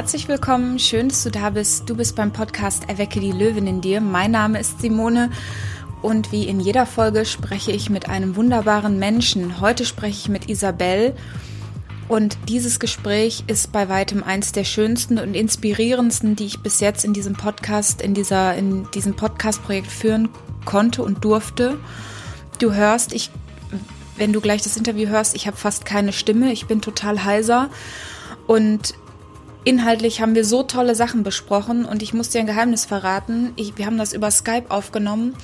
Herzlich willkommen, schön, dass du da bist. Du bist beim Podcast Erwecke die Löwin in dir. Mein Name ist Simone und wie in jeder Folge spreche ich mit einem wunderbaren Menschen. Heute spreche ich mit Isabel und dieses Gespräch ist bei weitem eins der schönsten und inspirierendsten, die ich bis jetzt in diesem Podcast, in dieser, in diesem Podcast-Projekt führen konnte und durfte. Du hörst, ich, wenn du gleich das Interview hörst, ich habe fast keine Stimme, ich bin total heiser und Inhaltlich haben wir so tolle Sachen besprochen und ich muss dir ein Geheimnis verraten. Ich, wir haben das über Skype aufgenommen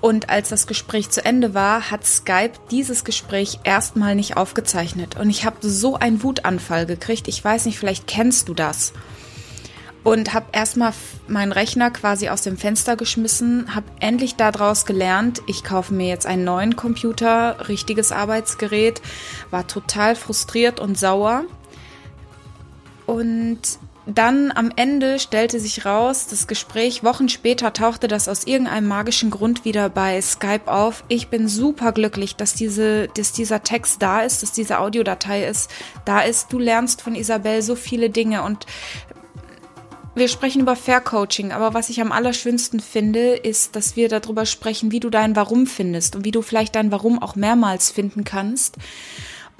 und als das Gespräch zu Ende war, hat Skype dieses Gespräch erstmal nicht aufgezeichnet und ich habe so einen Wutanfall gekriegt. Ich weiß nicht, vielleicht kennst du das. Und habe erstmal meinen Rechner quasi aus dem Fenster geschmissen, habe endlich daraus gelernt, ich kaufe mir jetzt einen neuen Computer, richtiges Arbeitsgerät, war total frustriert und sauer und dann am Ende stellte sich raus, das Gespräch, Wochen später tauchte das aus irgendeinem magischen Grund wieder bei Skype auf. Ich bin super glücklich, dass, diese, dass dieser Text da ist, dass diese Audiodatei ist, da ist. Du lernst von Isabel so viele Dinge und wir sprechen über Fair Coaching, aber was ich am allerschönsten finde, ist, dass wir darüber sprechen, wie du dein Warum findest und wie du vielleicht dein Warum auch mehrmals finden kannst.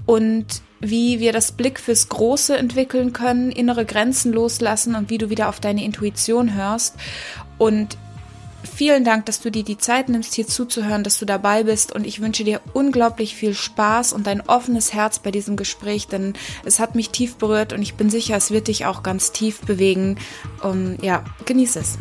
Und wie wir das Blick fürs Große entwickeln können, innere Grenzen loslassen und wie du wieder auf deine Intuition hörst. Und vielen Dank, dass du dir die Zeit nimmst, hier zuzuhören, dass du dabei bist und ich wünsche dir unglaublich viel Spaß und ein offenes Herz bei diesem Gespräch, denn es hat mich tief berührt und ich bin sicher, es wird dich auch ganz tief bewegen. Um, ja, genieße es.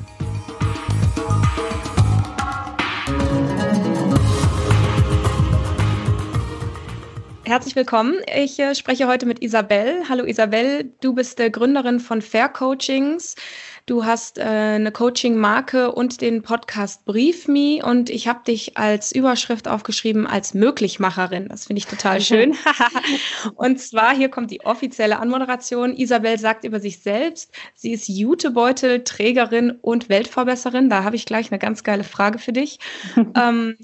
Herzlich willkommen. Ich äh, spreche heute mit Isabel. Hallo Isabel, du bist äh, Gründerin von Fair Coachings. Du hast äh, eine Coaching-Marke und den Podcast Brief Me und ich habe dich als Überschrift aufgeschrieben als Möglichmacherin. Das finde ich total schön. und zwar, hier kommt die offizielle Anmoderation. Isabel sagt über sich selbst, sie ist Jutebeutel-Trägerin und Weltverbesserin. Da habe ich gleich eine ganz geile Frage für dich. ähm,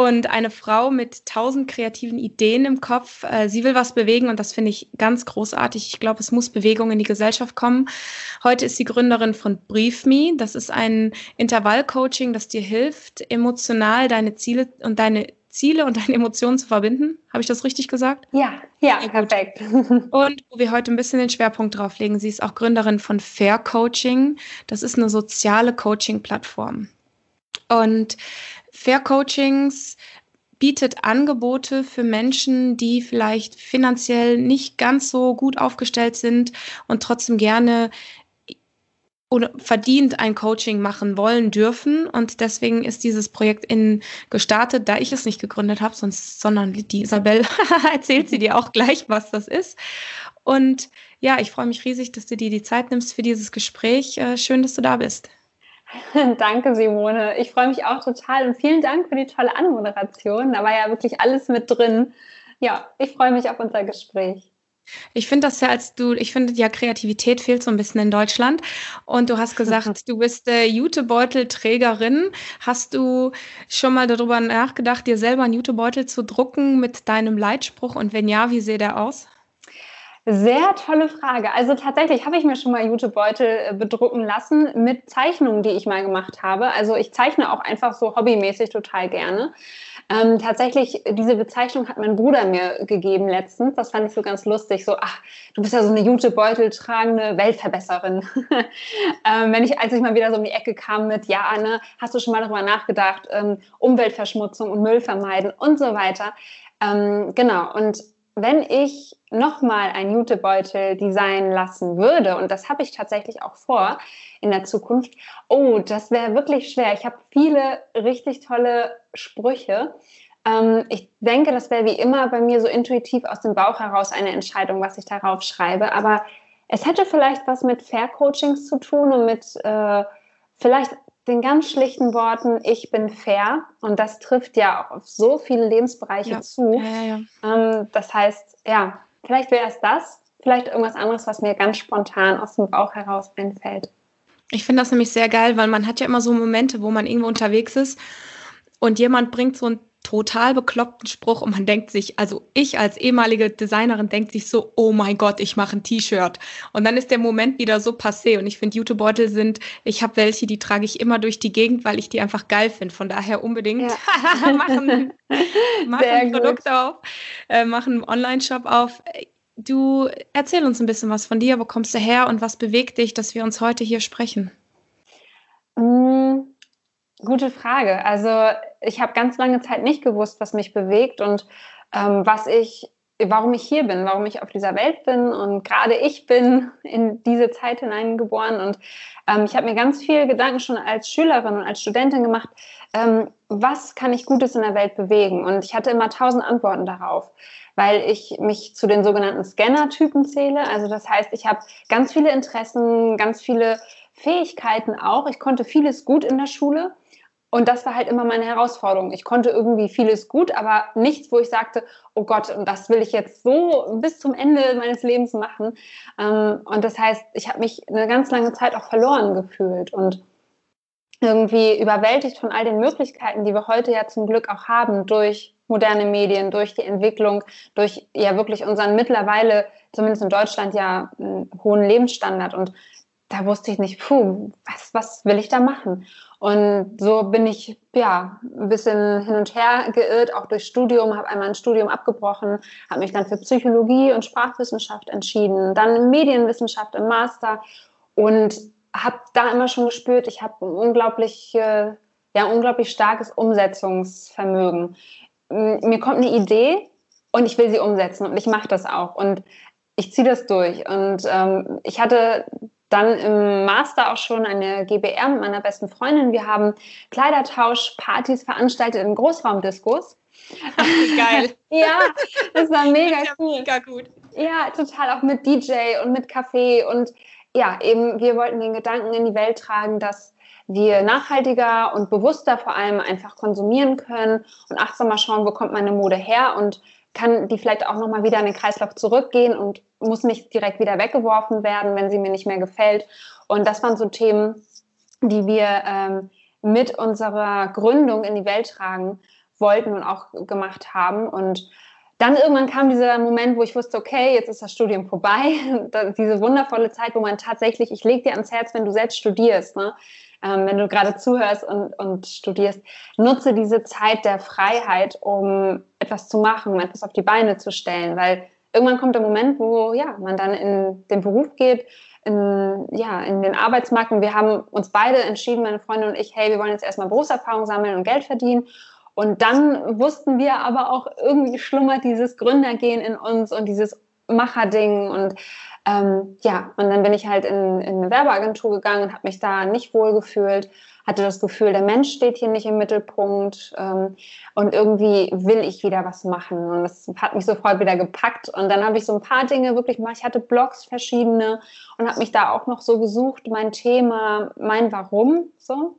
und eine Frau mit tausend kreativen Ideen im Kopf. Äh, sie will was bewegen und das finde ich ganz großartig. Ich glaube, es muss Bewegung in die Gesellschaft kommen. Heute ist sie Gründerin von Brief Me. Das ist ein Intervallcoaching, das dir hilft, emotional deine Ziele und deine Ziele und deine Emotionen zu verbinden. Habe ich das richtig gesagt? Ja, ja, perfekt. Und wo wir heute ein bisschen den Schwerpunkt drauf legen, sie ist auch Gründerin von Fair Coaching. Das ist eine soziale Coaching-Plattform. Und Fair Coachings bietet Angebote für Menschen, die vielleicht finanziell nicht ganz so gut aufgestellt sind und trotzdem gerne oder verdient ein Coaching machen wollen dürfen. Und deswegen ist dieses Projekt in gestartet, da ich es nicht gegründet habe, sonst, sondern die Isabel erzählt sie dir auch gleich, was das ist. Und ja, ich freue mich riesig, dass du dir die Zeit nimmst für dieses Gespräch. Äh, schön, dass du da bist. Danke, Simone. Ich freue mich auch total und vielen Dank für die tolle Anmoderation. Da war ja wirklich alles mit drin. Ja, ich freue mich auf unser Gespräch. Ich finde das ja als du, ich finde ja Kreativität fehlt so ein bisschen in Deutschland. Und du hast gesagt, du bist äh, Jutebeutelträgerin. Hast du schon mal darüber nachgedacht, dir selber einen Jutebeutel zu drucken mit deinem Leitspruch? Und wenn ja, wie sieht der aus? Sehr tolle Frage. Also tatsächlich habe ich mir schon mal Jutebeutel äh, bedrucken lassen mit Zeichnungen, die ich mal gemacht habe. Also ich zeichne auch einfach so hobbymäßig total gerne. Ähm, tatsächlich, diese Bezeichnung hat mein Bruder mir gegeben letztens. Das fand ich so ganz lustig. So, ach, du bist ja so eine Jutebeutel tragende Weltverbesserin. ähm, wenn ich, als ich mal wieder so um die Ecke kam mit, ja, Anne, hast du schon mal darüber nachgedacht, ähm, Umweltverschmutzung und Müll vermeiden und so weiter. Ähm, genau. Und wenn ich nochmal ein Jutebeutel designen lassen würde, und das habe ich tatsächlich auch vor in der Zukunft, oh, das wäre wirklich schwer. Ich habe viele richtig tolle Sprüche. Ähm, ich denke, das wäre wie immer bei mir so intuitiv aus dem Bauch heraus eine Entscheidung, was ich darauf schreibe. Aber es hätte vielleicht was mit Fair Coachings zu tun und mit äh, vielleicht den ganz schlichten Worten, ich bin fair. Und das trifft ja auch auf so viele Lebensbereiche ja. zu. Ja, ja, ähm, das heißt, ja, vielleicht wäre es das, vielleicht irgendwas anderes, was mir ganz spontan aus dem Bauch heraus einfällt. Ich finde das nämlich sehr geil, weil man hat ja immer so Momente, wo man irgendwo unterwegs ist und jemand bringt so ein total bekloppten Spruch und man denkt sich, also ich als ehemalige Designerin denkt sich so, oh mein Gott, ich mache ein T-Shirt. Und dann ist der Moment wieder so passé und ich finde Jutebeutel sind, ich habe welche, die trage ich immer durch die Gegend, weil ich die einfach geil finde. Von daher unbedingt ja. machen, machen ein Produkt auf, äh, machen einen Online-Shop auf. Du erzähl uns ein bisschen was von dir, wo kommst du her und was bewegt dich, dass wir uns heute hier sprechen? Mm, gute Frage. Also ich habe ganz lange Zeit nicht gewusst, was mich bewegt und ähm, was ich, warum ich hier bin, warum ich auf dieser Welt bin. Und gerade ich bin in diese Zeit hineingeboren und ähm, ich habe mir ganz viel Gedanken schon als Schülerin und als Studentin gemacht, ähm, was kann ich Gutes in der Welt bewegen? Und ich hatte immer tausend Antworten darauf weil ich mich zu den sogenannten Scanner-Typen zähle. Also das heißt, ich habe ganz viele Interessen, ganz viele Fähigkeiten auch. Ich konnte vieles gut in der Schule. Und das war halt immer meine Herausforderung. Ich konnte irgendwie vieles gut, aber nichts, wo ich sagte, oh Gott, und das will ich jetzt so bis zum Ende meines Lebens machen. Ähm, und das heißt, ich habe mich eine ganz lange Zeit auch verloren gefühlt und irgendwie überwältigt von all den Möglichkeiten, die wir heute ja zum Glück auch haben durch moderne Medien, durch die Entwicklung, durch ja wirklich unseren mittlerweile, zumindest in Deutschland, ja hohen Lebensstandard. Und da wusste ich nicht, puh, was, was will ich da machen? Und so bin ich ja ein bisschen hin und her geirrt, auch durch Studium, habe einmal ein Studium abgebrochen, habe mich dann für Psychologie und Sprachwissenschaft entschieden, dann Medienwissenschaft im Master und habe da immer schon gespürt, ich habe ein unglaublich, ja, unglaublich starkes Umsetzungsvermögen mir kommt eine Idee und ich will sie umsetzen und ich mache das auch und ich ziehe das durch. Und ähm, ich hatte dann im Master auch schon eine GBR mit meiner besten Freundin. Wir haben Kleidertauschpartys veranstaltet in Großraumdiskos. Geil. ja, das war mega das cool. Mega gut. Ja, total auch mit DJ und mit Kaffee und ja, eben wir wollten den Gedanken in die Welt tragen, dass wir nachhaltiger und bewusster vor allem einfach konsumieren können und achtsamer schauen, wo kommt meine Mode her und kann die vielleicht auch nochmal wieder in den Kreislauf zurückgehen und muss nicht direkt wieder weggeworfen werden, wenn sie mir nicht mehr gefällt. Und das waren so Themen, die wir ähm, mit unserer Gründung in die Welt tragen wollten und auch gemacht haben. Und dann irgendwann kam dieser Moment, wo ich wusste, okay, jetzt ist das Studium vorbei. diese wundervolle Zeit, wo man tatsächlich, ich lege dir ans Herz, wenn du selbst studierst, ne? ähm, wenn du gerade zuhörst und, und studierst, nutze diese Zeit der Freiheit, um etwas zu machen, etwas auf die Beine zu stellen, weil irgendwann kommt der Moment, wo ja, man dann in den Beruf geht, in, ja, in den Arbeitsmarkt und wir haben uns beide entschieden, meine Freundin und ich, hey, wir wollen jetzt erstmal Berufserfahrung sammeln und Geld verdienen. Und dann wussten wir aber auch, irgendwie schlummert dieses Gründergehen in uns und dieses Macherding und ähm, ja, und dann bin ich halt in, in eine Werbeagentur gegangen und habe mich da nicht wohl gefühlt, hatte das Gefühl, der Mensch steht hier nicht im Mittelpunkt ähm, und irgendwie will ich wieder was machen. Und das hat mich sofort wieder gepackt. Und dann habe ich so ein paar Dinge wirklich mal, ich hatte Blogs verschiedene und habe mich da auch noch so gesucht, mein Thema, mein Warum, so.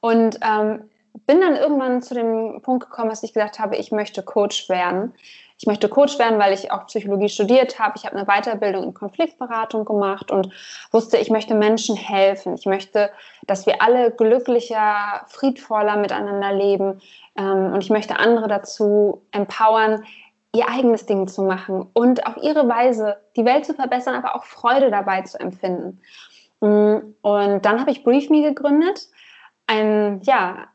Und ähm, bin dann irgendwann zu dem Punkt gekommen, dass ich gesagt habe, ich möchte Coach werden ich möchte Coach werden, weil ich auch Psychologie studiert habe. Ich habe eine Weiterbildung in Konfliktberatung gemacht und wusste, ich möchte Menschen helfen. Ich möchte, dass wir alle glücklicher, friedvoller miteinander leben. Ähm, und ich möchte andere dazu empowern, ihr eigenes Ding zu machen und auf ihre Weise die Welt zu verbessern, aber auch Freude dabei zu empfinden. Mm, und dann habe ich BriefMe gegründet. Ein, ja,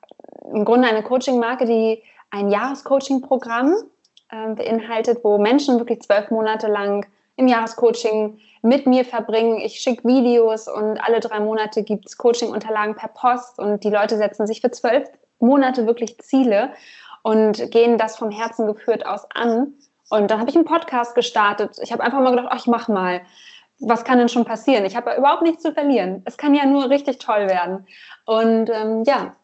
im Grunde eine Coaching-Marke, die ein Jahrescoaching-Programm äh, beinhaltet, wo Menschen wirklich zwölf Monate lang im Jahrescoaching mit mir verbringen. Ich schicke Videos und alle drei Monate gibt es Coaching-Unterlagen per Post und die Leute setzen sich für zwölf Monate wirklich Ziele und gehen das vom Herzen geführt aus an. Und dann habe ich einen Podcast gestartet. Ich habe einfach mal gedacht, ach, ich mach mal. Was kann denn schon passieren? Ich habe überhaupt nichts zu verlieren. Es kann ja nur richtig toll werden. Und ähm, ja,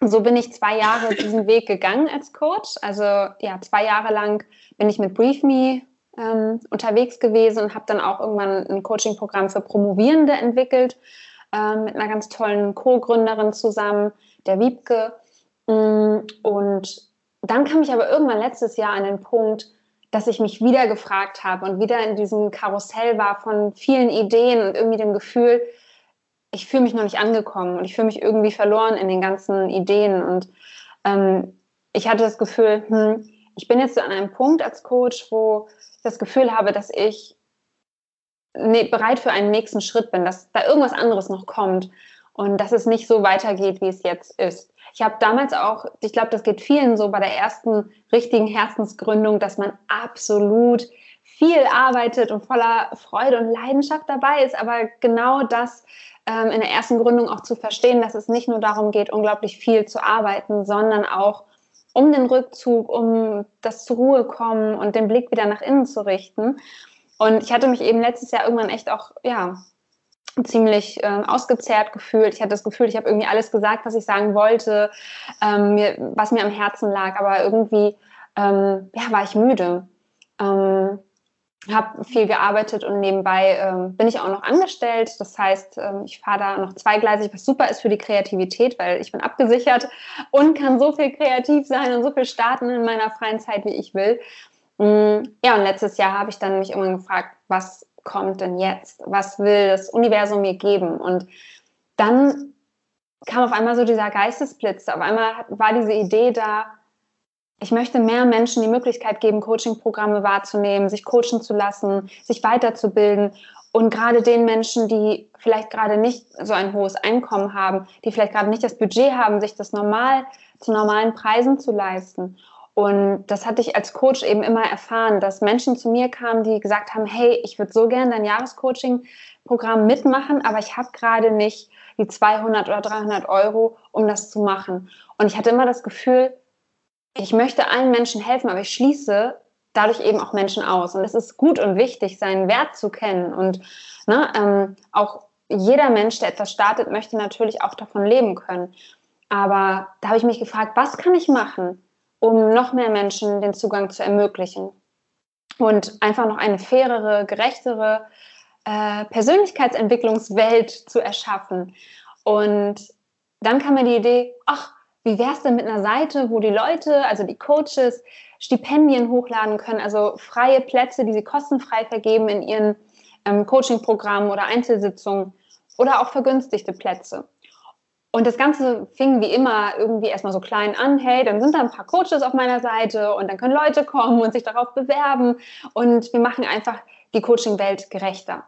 so bin ich zwei Jahre diesen Weg gegangen als Coach. Also ja, zwei Jahre lang bin ich mit BriefMe ähm, unterwegs gewesen und habe dann auch irgendwann ein Coaching-Programm für Promovierende entwickelt ähm, mit einer ganz tollen Co-Gründerin zusammen, der Wiebke. Mm, und dann kam ich aber irgendwann letztes Jahr an den Punkt, dass ich mich wieder gefragt habe und wieder in diesem Karussell war von vielen Ideen und irgendwie dem Gefühl, ich fühle mich noch nicht angekommen und ich fühle mich irgendwie verloren in den ganzen Ideen. Und ähm, ich hatte das Gefühl, hm, ich bin jetzt an einem Punkt als Coach, wo ich das Gefühl habe, dass ich bereit für einen nächsten Schritt bin, dass da irgendwas anderes noch kommt und dass es nicht so weitergeht, wie es jetzt ist. Ich habe damals auch, ich glaube, das geht vielen so bei der ersten richtigen Herzensgründung, dass man absolut viel arbeitet und voller Freude und Leidenschaft dabei ist, aber genau das ähm, in der ersten Gründung auch zu verstehen, dass es nicht nur darum geht, unglaublich viel zu arbeiten, sondern auch um den Rückzug, um das zur Ruhe kommen und den Blick wieder nach innen zu richten. Und ich hatte mich eben letztes Jahr irgendwann echt auch, ja, ziemlich äh, ausgezehrt gefühlt. Ich hatte das Gefühl, ich habe irgendwie alles gesagt, was ich sagen wollte, ähm, mir, was mir am Herzen lag, aber irgendwie ähm, ja, war ich müde. Ähm, habe viel gearbeitet und nebenbei ähm, bin ich auch noch angestellt. Das heißt, ähm, ich fahre da noch zweigleisig, was super ist für die Kreativität, weil ich bin abgesichert und kann so viel kreativ sein und so viel starten in meiner freien Zeit, wie ich will. Mm, ja, und letztes Jahr habe ich dann mich immer gefragt, was kommt denn jetzt? Was will das Universum mir geben? Und dann kam auf einmal so dieser Geistesblitz. Auf einmal war diese Idee da, ich möchte mehr Menschen die Möglichkeit geben, Coaching-Programme wahrzunehmen, sich coachen zu lassen, sich weiterzubilden. Und gerade den Menschen, die vielleicht gerade nicht so ein hohes Einkommen haben, die vielleicht gerade nicht das Budget haben, sich das normal zu normalen Preisen zu leisten. Und das hatte ich als Coach eben immer erfahren, dass Menschen zu mir kamen, die gesagt haben, hey, ich würde so gerne dein Jahrescoaching-Programm mitmachen, aber ich habe gerade nicht die 200 oder 300 Euro, um das zu machen. Und ich hatte immer das Gefühl, ich möchte allen Menschen helfen, aber ich schließe dadurch eben auch Menschen aus. Und es ist gut und wichtig, seinen Wert zu kennen. Und ne, ähm, auch jeder Mensch, der etwas startet, möchte natürlich auch davon leben können. Aber da habe ich mich gefragt, was kann ich machen, um noch mehr Menschen den Zugang zu ermöglichen? Und einfach noch eine fairere, gerechtere äh, Persönlichkeitsentwicklungswelt zu erschaffen. Und dann kam mir die Idee, ach, wie wäre es denn mit einer Seite, wo die Leute, also die Coaches, Stipendien hochladen können, also freie Plätze, die sie kostenfrei vergeben in ihren ähm, Coaching-Programmen oder Einzelsitzungen oder auch vergünstigte Plätze. Und das Ganze fing wie immer irgendwie erstmal so klein an. Hey, dann sind da ein paar Coaches auf meiner Seite und dann können Leute kommen und sich darauf bewerben. Und wir machen einfach die Coaching-Welt gerechter.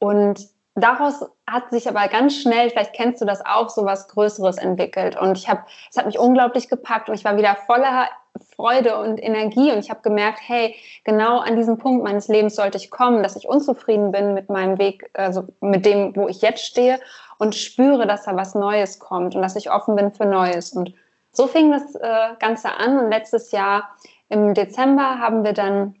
Und daraus hat sich aber ganz schnell, vielleicht kennst du das auch, so was Größeres entwickelt. Und ich habe, es hat mich unglaublich gepackt und ich war wieder voller Freude und Energie und ich habe gemerkt, hey, genau an diesem Punkt meines Lebens sollte ich kommen, dass ich unzufrieden bin mit meinem Weg, also mit dem, wo ich jetzt stehe und spüre, dass da was Neues kommt und dass ich offen bin für Neues. Und so fing das äh, Ganze an und letztes Jahr im Dezember haben wir dann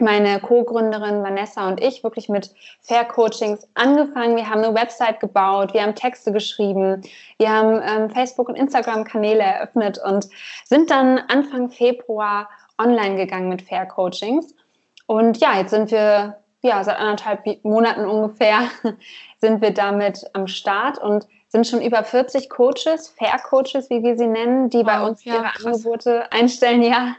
meine Co-Gründerin Vanessa und ich wirklich mit Fair Coachings angefangen. Wir haben eine Website gebaut, wir haben Texte geschrieben, wir haben ähm, Facebook- und Instagram-Kanäle eröffnet und sind dann Anfang Februar online gegangen mit Fair Coachings. Und ja, jetzt sind wir ja seit anderthalb Monaten ungefähr sind wir damit am Start und sind schon über 40 Coaches, Fair Coaches, wie wir sie nennen, die bei uns ja, ihre krass. Angebote einstellen. Ja,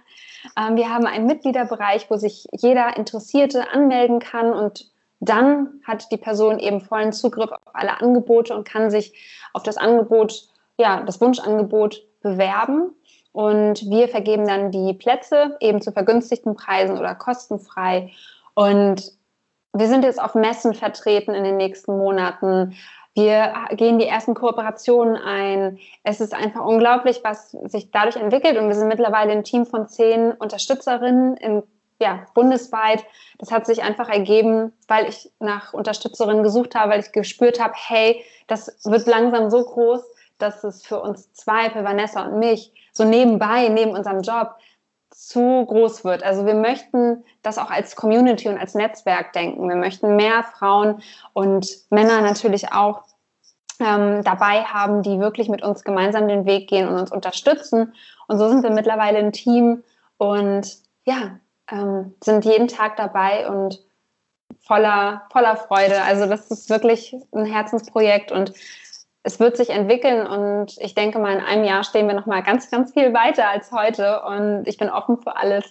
wir haben einen Mitgliederbereich, wo sich jeder Interessierte anmelden kann und dann hat die Person eben vollen Zugriff auf alle Angebote und kann sich auf das Angebot, ja, das Wunschangebot bewerben. Und wir vergeben dann die Plätze eben zu vergünstigten Preisen oder kostenfrei. Und wir sind jetzt auf Messen vertreten in den nächsten Monaten. Wir gehen die ersten Kooperationen ein. Es ist einfach unglaublich, was sich dadurch entwickelt. Und wir sind mittlerweile ein Team von zehn Unterstützerinnen in, ja, bundesweit. Das hat sich einfach ergeben, weil ich nach Unterstützerinnen gesucht habe, weil ich gespürt habe, hey, das wird langsam so groß, dass es für uns zwei, für Vanessa und mich, so nebenbei, neben unserem Job, zu groß wird. Also wir möchten das auch als Community und als Netzwerk denken. Wir möchten mehr Frauen und Männer natürlich auch ähm, dabei haben, die wirklich mit uns gemeinsam den Weg gehen und uns unterstützen. Und so sind wir mittlerweile ein Team und ja, ähm, sind jeden Tag dabei und voller, voller Freude. Also das ist wirklich ein Herzensprojekt und es wird sich entwickeln und ich denke mal, in einem Jahr stehen wir noch mal ganz, ganz viel weiter als heute und ich bin offen für alles.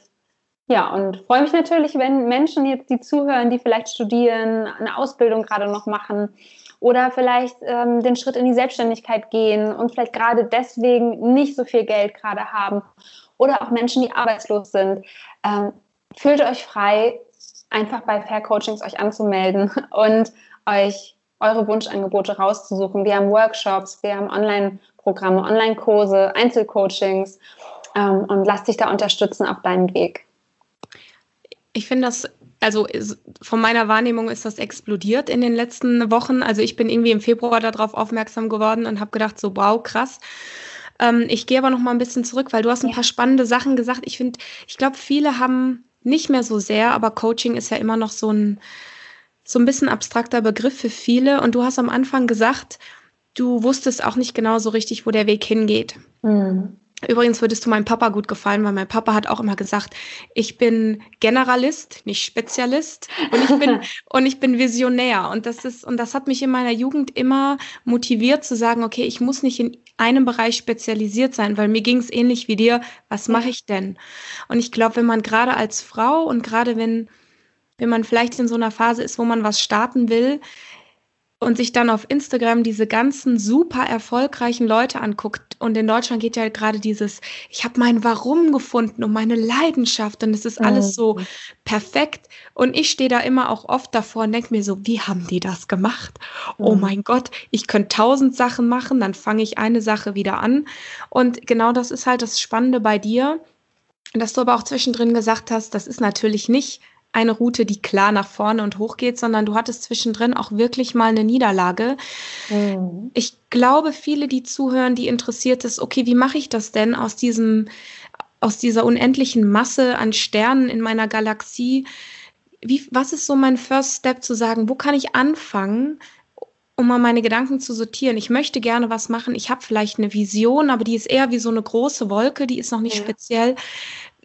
Ja, und freue mich natürlich, wenn Menschen jetzt, die zuhören, die vielleicht studieren, eine Ausbildung gerade noch machen oder vielleicht ähm, den Schritt in die Selbstständigkeit gehen und vielleicht gerade deswegen nicht so viel Geld gerade haben oder auch Menschen, die arbeitslos sind. Ähm, fühlt euch frei, einfach bei Fair Coachings euch anzumelden und euch eure Wunschangebote rauszusuchen. Wir haben Workshops, wir haben Online-Programme, Online-Kurse, Einzelcoachings ähm, und lass dich da unterstützen auf deinem Weg. Ich finde das, also von meiner Wahrnehmung ist das explodiert in den letzten Wochen. Also ich bin irgendwie im Februar darauf aufmerksam geworden und habe gedacht, so wow, krass. Ähm, ich gehe aber noch mal ein bisschen zurück, weil du hast ein ja. paar spannende Sachen gesagt. Ich finde, ich glaube, viele haben nicht mehr so sehr, aber Coaching ist ja immer noch so ein so ein bisschen abstrakter Begriff für viele. Und du hast am Anfang gesagt, du wusstest auch nicht genau so richtig, wo der Weg hingeht. Mhm. Übrigens würdest du meinem Papa gut gefallen, weil mein Papa hat auch immer gesagt, ich bin Generalist, nicht Spezialist und ich bin und ich bin Visionär und das ist und das hat mich in meiner Jugend immer motiviert zu sagen, okay, ich muss nicht in einem Bereich spezialisiert sein, weil mir ging es ähnlich wie dir, was mache ich denn? Und ich glaube, wenn man gerade als Frau und gerade wenn wenn man vielleicht in so einer Phase ist, wo man was starten will und sich dann auf Instagram diese ganzen super erfolgreichen Leute anguckt. Und in Deutschland geht ja gerade dieses, ich habe mein Warum gefunden und meine Leidenschaft und es ist alles so perfekt. Und ich stehe da immer auch oft davor und denke mir so, wie haben die das gemacht? Oh mein Gott, ich könnte tausend Sachen machen, dann fange ich eine Sache wieder an. Und genau das ist halt das Spannende bei dir, dass du aber auch zwischendrin gesagt hast, das ist natürlich nicht eine Route, die klar nach vorne und hoch geht, sondern du hattest zwischendrin auch wirklich mal eine Niederlage. Mhm. Ich glaube, viele, die zuhören, die interessiert ist, okay, wie mache ich das denn aus diesem, aus dieser unendlichen Masse an Sternen in meiner Galaxie? Wie, was ist so mein First Step zu sagen, wo kann ich anfangen, um mal meine Gedanken zu sortieren. Ich möchte gerne was machen. Ich habe vielleicht eine Vision, aber die ist eher wie so eine große Wolke, die ist noch nicht ja. speziell.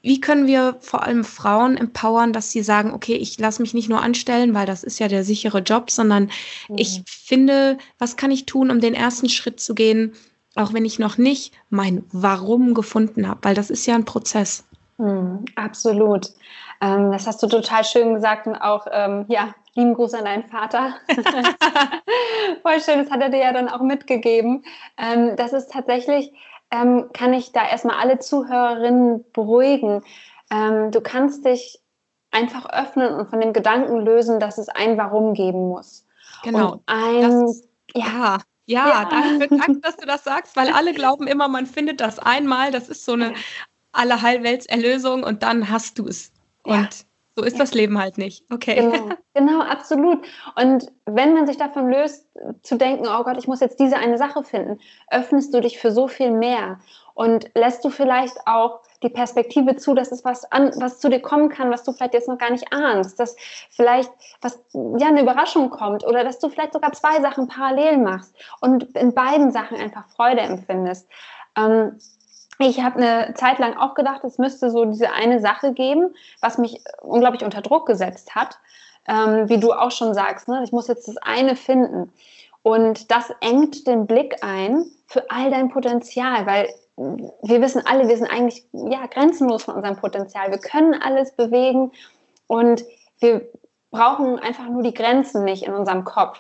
Wie können wir vor allem Frauen empowern, dass sie sagen, okay, ich lasse mich nicht nur anstellen, weil das ist ja der sichere Job, sondern mhm. ich finde, was kann ich tun, um den ersten Schritt zu gehen, auch wenn ich noch nicht mein Warum gefunden habe, weil das ist ja ein Prozess. Mhm, absolut. Ähm, das hast du total schön gesagt und auch, ähm, ja, lieben Gruß an deinen Vater. Voll schön, das hat er dir ja dann auch mitgegeben. Ähm, das ist tatsächlich ähm, kann ich da erstmal alle Zuhörerinnen beruhigen. Ähm, du kannst dich einfach öffnen und von dem Gedanken lösen, dass es ein Warum geben muss. Genau. Und ein, das, ja. Ja, ja. danke, danke, dass du das sagst, weil alle glauben immer, man findet das einmal, das ist so eine alle Heilweltserlösung und dann hast du es. Und ja. So ist ja. das Leben halt nicht. Okay. Genau, genau, absolut. Und wenn man sich davon löst, zu denken, oh Gott, ich muss jetzt diese eine Sache finden, öffnest du dich für so viel mehr und lässt du vielleicht auch die Perspektive zu, dass es was an, was zu dir kommen kann, was du vielleicht jetzt noch gar nicht ahnst, dass vielleicht was ja eine Überraschung kommt oder dass du vielleicht sogar zwei Sachen parallel machst und in beiden Sachen einfach Freude empfindest. Ähm, ich habe eine Zeit lang auch gedacht, es müsste so diese eine Sache geben, was mich unglaublich unter Druck gesetzt hat. Ähm, wie du auch schon sagst, ne? ich muss jetzt das eine finden. Und das engt den Blick ein für all dein Potenzial, weil wir wissen alle, wir sind eigentlich ja, grenzenlos von unserem Potenzial. Wir können alles bewegen und wir brauchen einfach nur die Grenzen nicht in unserem Kopf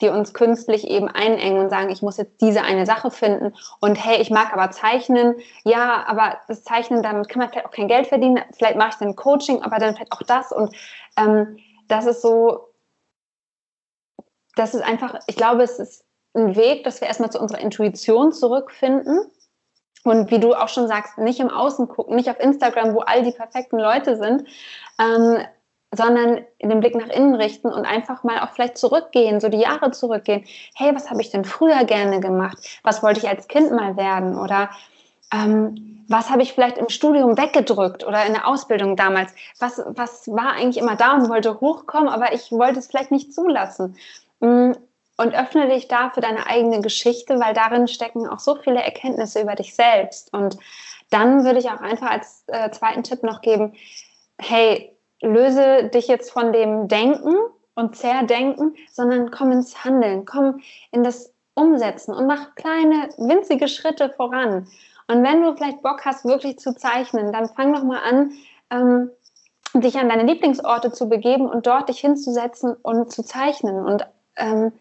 die uns künstlich eben einengen und sagen, ich muss jetzt diese eine Sache finden und hey, ich mag aber zeichnen. Ja, aber das Zeichnen, damit kann man vielleicht auch kein Geld verdienen. Vielleicht mache ich dann Coaching, aber dann vielleicht auch das. Und ähm, das ist so, das ist einfach, ich glaube, es ist ein Weg, dass wir erstmal zu unserer Intuition zurückfinden. Und wie du auch schon sagst, nicht im Außen gucken, nicht auf Instagram, wo all die perfekten Leute sind, ähm, sondern den Blick nach innen richten und einfach mal auch vielleicht zurückgehen, so die Jahre zurückgehen. Hey, was habe ich denn früher gerne gemacht? Was wollte ich als Kind mal werden? Oder ähm, was habe ich vielleicht im Studium weggedrückt oder in der Ausbildung damals? Was, was war eigentlich immer da und wollte hochkommen, aber ich wollte es vielleicht nicht zulassen? Mm, und öffne dich da für deine eigene Geschichte, weil darin stecken auch so viele Erkenntnisse über dich selbst. Und dann würde ich auch einfach als äh, zweiten Tipp noch geben, hey, löse dich jetzt von dem Denken und Zerdenken, sondern komm ins Handeln, komm in das Umsetzen und mach kleine, winzige Schritte voran. Und wenn du vielleicht Bock hast, wirklich zu zeichnen, dann fang doch mal an, ähm, dich an deine Lieblingsorte zu begeben und dort dich hinzusetzen und zu zeichnen. Und ähm,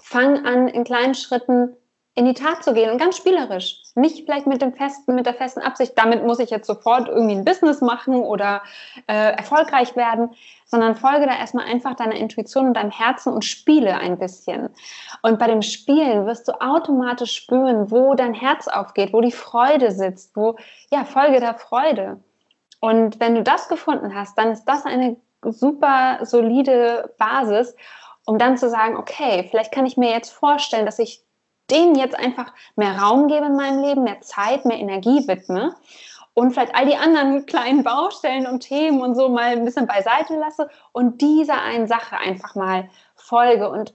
fang an, in kleinen Schritten in die Tat zu gehen und ganz spielerisch. Nicht vielleicht mit dem festen, mit der festen Absicht, damit muss ich jetzt sofort irgendwie ein Business machen oder äh, erfolgreich werden, sondern folge da erstmal einfach deiner Intuition und deinem Herzen und spiele ein bisschen. Und bei dem Spielen wirst du automatisch spüren, wo dein Herz aufgeht, wo die Freude sitzt, wo, ja, folge der Freude. Und wenn du das gefunden hast, dann ist das eine super solide Basis, um dann zu sagen, okay, vielleicht kann ich mir jetzt vorstellen, dass ich denen jetzt einfach mehr Raum gebe in meinem Leben, mehr Zeit, mehr Energie widme und vielleicht all die anderen kleinen Baustellen und Themen und so mal ein bisschen beiseite lasse und dieser einen Sache einfach mal folge und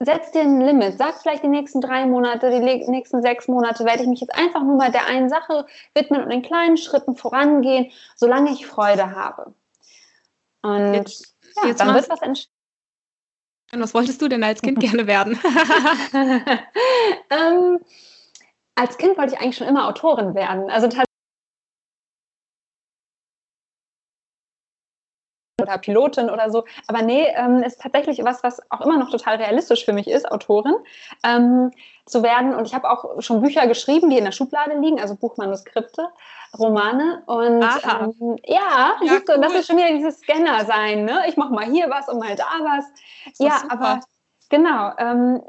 setz dir ein Limit. Sag vielleicht die nächsten drei Monate, die nächsten sechs Monate werde ich mich jetzt einfach nur mal der einen Sache widmen und in kleinen Schritten vorangehen, solange ich Freude habe. Und jetzt, ja, jetzt dann wird was entstehen. Was wolltest du denn als Kind gerne werden? ähm, als Kind wollte ich eigentlich schon immer Autorin werden. Also oder Pilotin oder so. Aber nee, ähm, ist tatsächlich was, was auch immer noch total realistisch für mich ist, Autorin ähm, zu werden. Und ich habe auch schon Bücher geschrieben, die in der Schublade liegen, also Buchmanuskripte, Romane. Und ähm, ja, ja cool. das ist schon wieder dieses Scanner sein. Ne? Ich mache mal hier was und mal da was. Ja, aber genau. Ähm,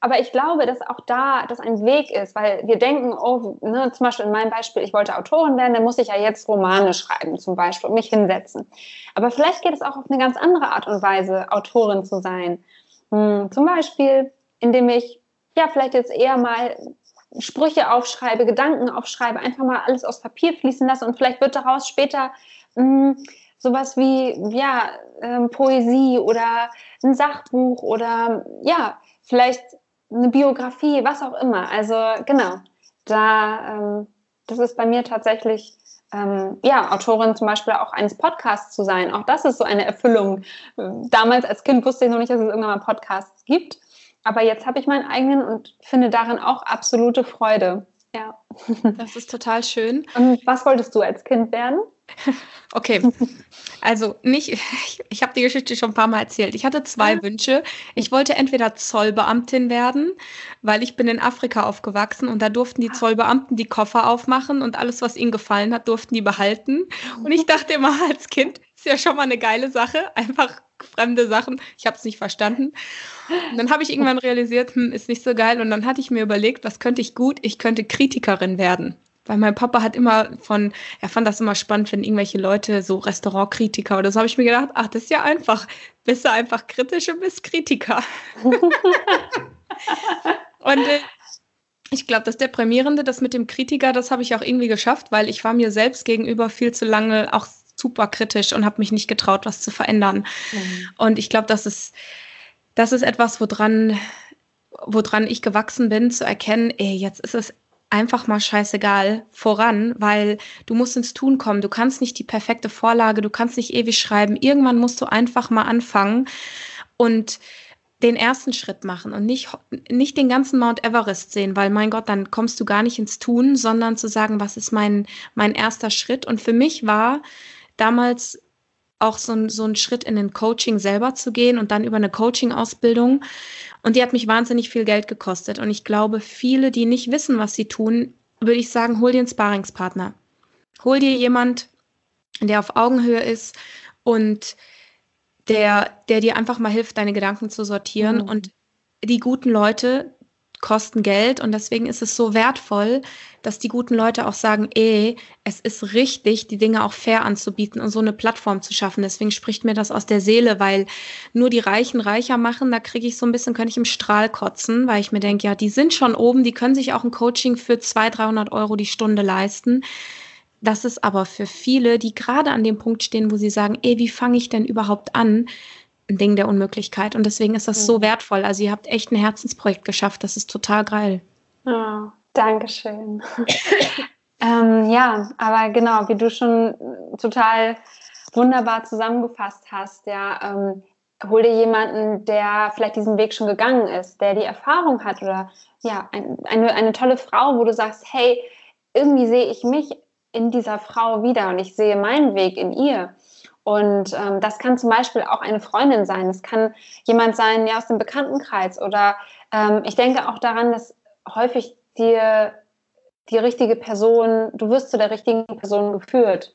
aber ich glaube, dass auch da das ein Weg ist, weil wir denken, oh, ne, zum Beispiel in meinem Beispiel, ich wollte Autorin werden, dann muss ich ja jetzt Romane schreiben, zum Beispiel, und mich hinsetzen. Aber vielleicht geht es auch auf eine ganz andere Art und Weise, Autorin zu sein. Hm, zum Beispiel, indem ich ja vielleicht jetzt eher mal Sprüche aufschreibe, Gedanken aufschreibe, einfach mal alles aus Papier fließen lasse und vielleicht wird daraus später hm, sowas wie ja ähm, Poesie oder ein Sachbuch oder ja vielleicht eine Biografie, was auch immer. Also genau, da ähm, das ist bei mir tatsächlich ähm, ja, Autorin zum Beispiel auch eines Podcasts zu sein. Auch das ist so eine Erfüllung. Damals als Kind wusste ich noch nicht, dass es irgendwann mal Podcasts gibt. Aber jetzt habe ich meinen eigenen und finde darin auch absolute Freude. Ja. Das ist total schön. Und was wolltest du als Kind werden? Okay, also nicht, ich, ich habe die Geschichte schon ein paar Mal erzählt. Ich hatte zwei. Wünsche. Ich wollte entweder Zollbeamtin werden, weil ich bin in Afrika aufgewachsen und da durften die ah. Zollbeamten die Koffer aufmachen und alles, was ihnen gefallen hat, durften die behalten. Und ich dachte immer als Kind, ist ja schon mal eine geile Sache, einfach fremde Sachen. Ich habe es nicht verstanden. Und dann habe ich irgendwann realisiert, hm, ist nicht so geil. Und dann hatte ich mir überlegt, was könnte ich gut? Ich könnte Kritikerin werden. Weil mein Papa hat immer von, er fand das immer spannend, wenn irgendwelche Leute, so Restaurantkritiker oder so, habe ich mir gedacht, ach, das ist ja einfach. Bist du einfach kritisch und bist Kritiker. und äh, ich glaube, das Deprimierende, das mit dem Kritiker, das habe ich auch irgendwie geschafft, weil ich war mir selbst gegenüber viel zu lange auch super kritisch und habe mich nicht getraut, was zu verändern. Mhm. Und ich glaube, das ist, das ist etwas, woran, woran ich gewachsen bin, zu erkennen, ey, jetzt ist es einfach mal scheißegal voran, weil du musst ins Tun kommen. Du kannst nicht die perfekte Vorlage, du kannst nicht ewig schreiben. Irgendwann musst du einfach mal anfangen und den ersten Schritt machen und nicht, nicht den ganzen Mount Everest sehen, weil mein Gott, dann kommst du gar nicht ins Tun, sondern zu sagen, was ist mein, mein erster Schritt? Und für mich war damals auch so ein, so ein Schritt in den Coaching selber zu gehen und dann über eine Coaching-Ausbildung. Und die hat mich wahnsinnig viel Geld gekostet. Und ich glaube, viele, die nicht wissen, was sie tun, würde ich sagen, hol dir einen Sparingspartner. Hol dir jemand, der auf Augenhöhe ist und der, der dir einfach mal hilft, deine Gedanken zu sortieren. Mhm. Und die guten Leute, kosten Geld und deswegen ist es so wertvoll, dass die guten Leute auch sagen, ey, es ist richtig, die Dinge auch fair anzubieten und so eine Plattform zu schaffen. Deswegen spricht mir das aus der Seele, weil nur die Reichen reicher machen, da kriege ich so ein bisschen, könnte ich im Strahl kotzen, weil ich mir denke, ja, die sind schon oben, die können sich auch ein Coaching für 200, 300 Euro die Stunde leisten. Das ist aber für viele, die gerade an dem Punkt stehen, wo sie sagen, ey, wie fange ich denn überhaupt an? Ein Ding der Unmöglichkeit. Und deswegen ist das so wertvoll. Also ihr habt echt ein Herzensprojekt geschafft. Das ist total geil. Oh, Dankeschön. ähm, ja, aber genau, wie du schon total wunderbar zusammengefasst hast, ja, ähm, hol dir jemanden, der vielleicht diesen Weg schon gegangen ist, der die Erfahrung hat oder ja, ein, eine, eine tolle Frau, wo du sagst, hey, irgendwie sehe ich mich in dieser Frau wieder und ich sehe meinen Weg in ihr. Und ähm, das kann zum Beispiel auch eine Freundin sein. Es kann jemand sein, ja, aus dem Bekanntenkreis. Oder ähm, ich denke auch daran, dass häufig dir die richtige Person, du wirst zu der richtigen Person geführt,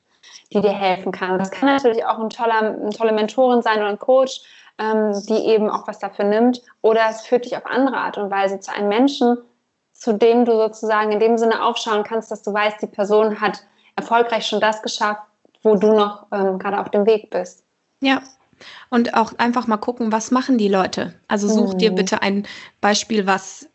die dir helfen kann. Das kann natürlich auch ein toller, eine tolle Mentorin sein oder ein Coach, ähm, die eben auch was dafür nimmt. Oder es führt dich auf andere Art und Weise zu einem Menschen, zu dem du sozusagen in dem Sinne aufschauen kannst, dass du weißt, die Person hat erfolgreich schon das geschafft, wo du noch ähm, gerade auf dem Weg bist. Ja, und auch einfach mal gucken, was machen die Leute. Also such mhm. dir bitte ein Beispiel, was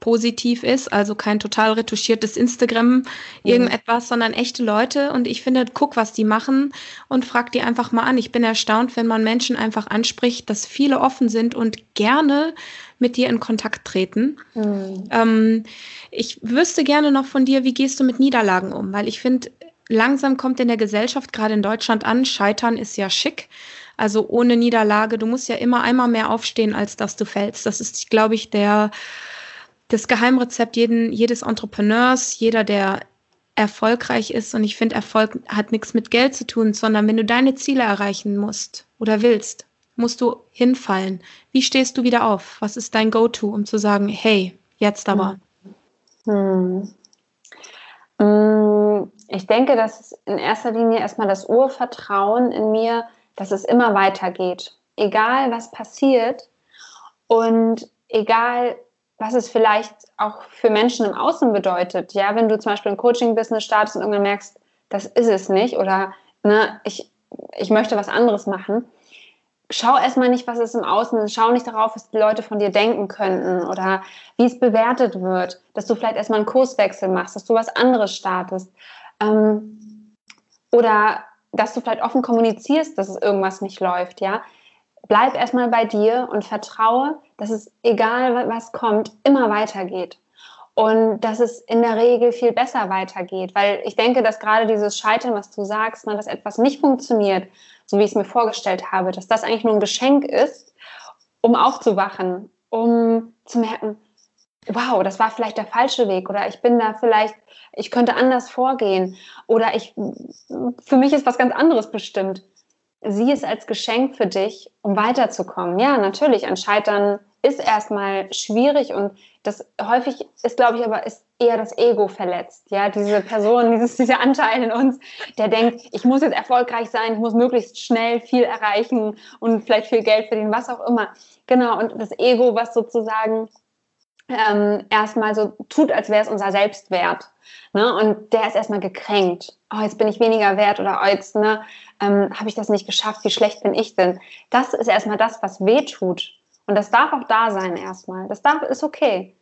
positiv ist, also kein total retuschiertes Instagram, mhm. irgendetwas, sondern echte Leute. Und ich finde, guck, was die machen und frag die einfach mal an. Ich bin erstaunt, wenn man Menschen einfach anspricht, dass viele offen sind und gerne mit dir in Kontakt treten. Mhm. Ähm, ich wüsste gerne noch von dir, wie gehst du mit Niederlagen um? Weil ich finde, langsam kommt in der Gesellschaft, gerade in Deutschland an, Scheitern ist ja schick. Also ohne Niederlage, du musst ja immer einmal mehr aufstehen, als dass du fällst. Das ist, glaube ich, der, das Geheimrezept jeden, jedes Entrepreneurs, jeder, der erfolgreich ist. Und ich finde, Erfolg hat nichts mit Geld zu tun, sondern wenn du deine Ziele erreichen musst oder willst, musst du hinfallen. Wie stehst du wieder auf? Was ist dein Go-To, um zu sagen, hey, jetzt aber? Hm. Hm. Ich denke, dass in erster Linie erstmal das Urvertrauen in mir, dass es immer weitergeht. Egal, was passiert und egal, was es vielleicht auch für Menschen im Außen bedeutet. Ja, wenn du zum Beispiel ein Coaching-Business startest und irgendwann merkst, das ist es nicht oder ne, ich, ich möchte was anderes machen, schau erstmal nicht, was es im Außen ist. Schau nicht darauf, was die Leute von dir denken könnten oder wie es bewertet wird. Dass du vielleicht erstmal einen Kurswechsel machst, dass du was anderes startest. Ähm, oder dass du vielleicht offen kommunizierst, dass es irgendwas nicht läuft, ja. Bleib erstmal bei dir und vertraue, dass es, egal was kommt, immer weitergeht. Und dass es in der Regel viel besser weitergeht. Weil ich denke, dass gerade dieses Scheitern, was du sagst, ne, dass etwas nicht funktioniert, so wie ich es mir vorgestellt habe, dass das eigentlich nur ein Geschenk ist, um aufzuwachen, um zu merken, wow, das war vielleicht der falsche Weg oder ich bin da vielleicht, ich könnte anders vorgehen oder ich, für mich ist was ganz anderes bestimmt. Sieh es als Geschenk für dich, um weiterzukommen. Ja, natürlich, ein Scheitern ist erstmal schwierig und das häufig ist, glaube ich, aber ist eher das Ego verletzt. Ja, diese Person, dieses, dieser Anteil in uns, der denkt, ich muss jetzt erfolgreich sein, ich muss möglichst schnell viel erreichen und vielleicht viel Geld verdienen, was auch immer. Genau, und das Ego, was sozusagen ähm, erstmal so tut, als wäre es unser Selbstwert. Ne? Und der ist erstmal gekränkt. Oh, jetzt bin ich weniger wert oder oh, jetzt ne, ähm, habe ich das nicht geschafft, wie schlecht bin ich denn? Das ist erstmal das, was weh tut. Und das darf auch da sein erstmal. Das darf, ist okay.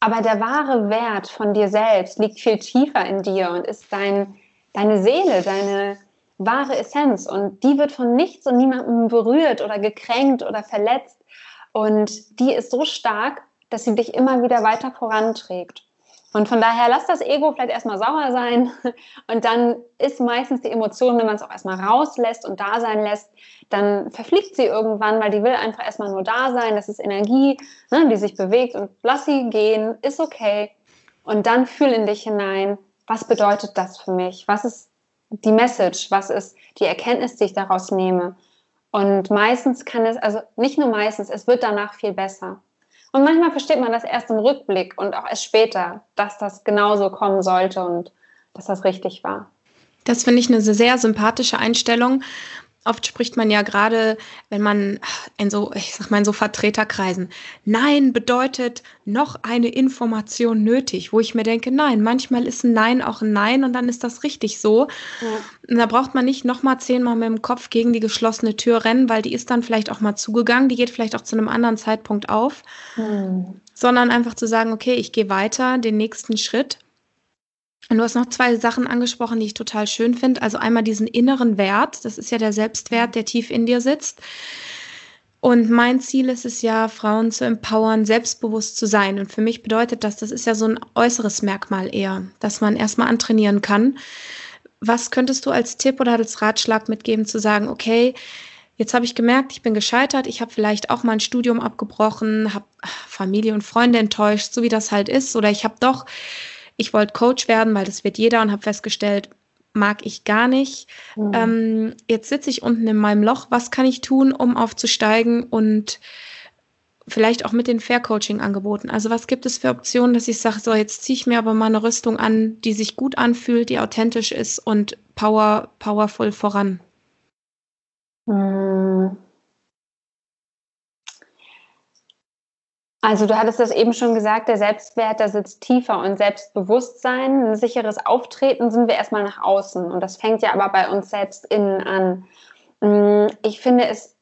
Aber der wahre Wert von dir selbst liegt viel tiefer in dir und ist dein, deine Seele, deine wahre Essenz. Und die wird von nichts und niemandem berührt oder gekränkt oder verletzt. Und die ist so stark dass sie dich immer wieder weiter voranträgt. Und von daher lass das Ego vielleicht erstmal sauer sein und dann ist meistens die Emotion, wenn man es auch erstmal rauslässt und da sein lässt, dann verfliegt sie irgendwann, weil die will einfach erstmal nur da sein. Das ist Energie, ne, die sich bewegt und lass sie gehen, ist okay. Und dann fühl in dich hinein, was bedeutet das für mich? Was ist die Message? Was ist die Erkenntnis, die ich daraus nehme? Und meistens kann es, also nicht nur meistens, es wird danach viel besser. Und manchmal versteht man das erst im Rückblick und auch erst später, dass das genauso kommen sollte und dass das richtig war. Das finde ich eine sehr sympathische Einstellung oft spricht man ja gerade, wenn man in so, ich sag mal, in so Vertreterkreisen, Nein bedeutet noch eine Information nötig, wo ich mir denke, nein, manchmal ist ein Nein auch ein Nein und dann ist das richtig so. Ja. Und da braucht man nicht nochmal zehnmal mit dem Kopf gegen die geschlossene Tür rennen, weil die ist dann vielleicht auch mal zugegangen, die geht vielleicht auch zu einem anderen Zeitpunkt auf, mhm. sondern einfach zu sagen, okay, ich gehe weiter, den nächsten Schritt und du hast noch zwei Sachen angesprochen, die ich total schön finde. Also einmal diesen inneren Wert, das ist ja der Selbstwert, der tief in dir sitzt. Und mein Ziel ist es ja, Frauen zu empowern, selbstbewusst zu sein. Und für mich bedeutet das, das ist ja so ein äußeres Merkmal eher, dass man erstmal antrainieren kann. Was könntest du als Tipp oder als Ratschlag mitgeben, zu sagen, okay, jetzt habe ich gemerkt, ich bin gescheitert, ich habe vielleicht auch mal ein Studium abgebrochen, habe Familie und Freunde enttäuscht, so wie das halt ist, oder ich habe doch ich wollte Coach werden, weil das wird jeder und habe festgestellt, mag ich gar nicht. Mhm. Ähm, jetzt sitze ich unten in meinem Loch. Was kann ich tun, um aufzusteigen und vielleicht auch mit den Fair-Coaching-Angeboten. Also was gibt es für Optionen, dass ich sage, so jetzt ziehe ich mir aber mal eine Rüstung an, die sich gut anfühlt, die authentisch ist und power, powerful voran? Hm. Also du hattest das eben schon gesagt, der Selbstwert, der sitzt tiefer und Selbstbewusstsein, ein sicheres Auftreten sind wir erstmal nach außen und das fängt ja aber bei uns selbst innen an. Hm, ich finde, es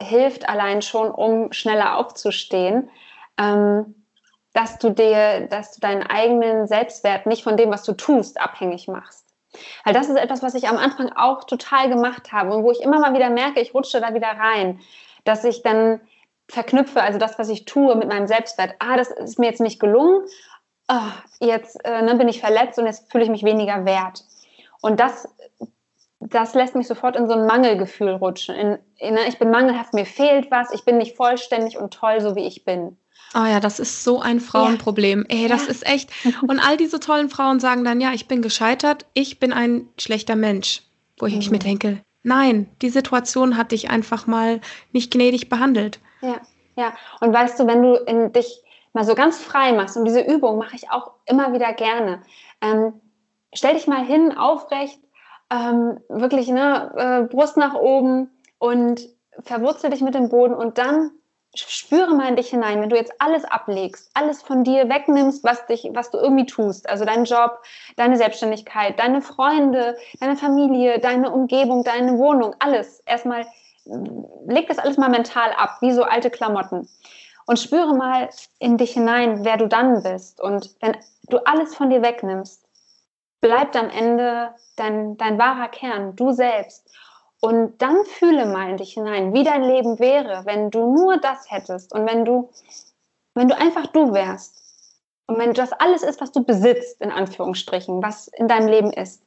hilft allein schon, um schneller aufzustehen, ähm, dass du dir, dass du deinen eigenen Selbstwert nicht von dem, was du tust, abhängig machst. Weil das ist etwas, was ich am Anfang auch total gemacht habe und wo ich immer mal wieder merke, ich rutsche da wieder rein, dass ich dann verknüpfe, also das, was ich tue mit meinem Selbstwert. Ah, das ist mir jetzt nicht gelungen. Oh, jetzt äh, ne, bin ich verletzt und jetzt fühle ich mich weniger wert. Und das, das lässt mich sofort in so ein Mangelgefühl rutschen. In, in, ne, ich bin mangelhaft, mir fehlt was, ich bin nicht vollständig und toll, so wie ich bin. Oh ja, das ist so ein Frauenproblem. Ja. Ey, das ja. ist echt. Und all diese tollen Frauen sagen dann, ja, ich bin gescheitert, ich bin ein schlechter Mensch. Wo ich mhm. mir denke, nein, die Situation hat dich einfach mal nicht gnädig behandelt. Ja, ja. Und weißt du, wenn du in dich mal so ganz frei machst, und diese Übung mache ich auch immer wieder gerne, ähm, stell dich mal hin, aufrecht, ähm, wirklich ne, äh, Brust nach oben und verwurzel dich mit dem Boden und dann spüre mal in dich hinein, wenn du jetzt alles ablegst, alles von dir wegnimmst, was dich, was du irgendwie tust, also deinen Job, deine Selbstständigkeit, deine Freunde, deine Familie, deine Umgebung, deine Wohnung, alles erstmal leg das alles mal mental ab, wie so alte Klamotten. Und spüre mal in dich hinein, wer du dann bist. Und wenn du alles von dir wegnimmst, bleibt am Ende dein, dein wahrer Kern, du selbst. Und dann fühle mal in dich hinein, wie dein Leben wäre, wenn du nur das hättest und wenn du, wenn du einfach du wärst. Und wenn das alles ist, was du besitzt, in Anführungsstrichen, was in deinem Leben ist,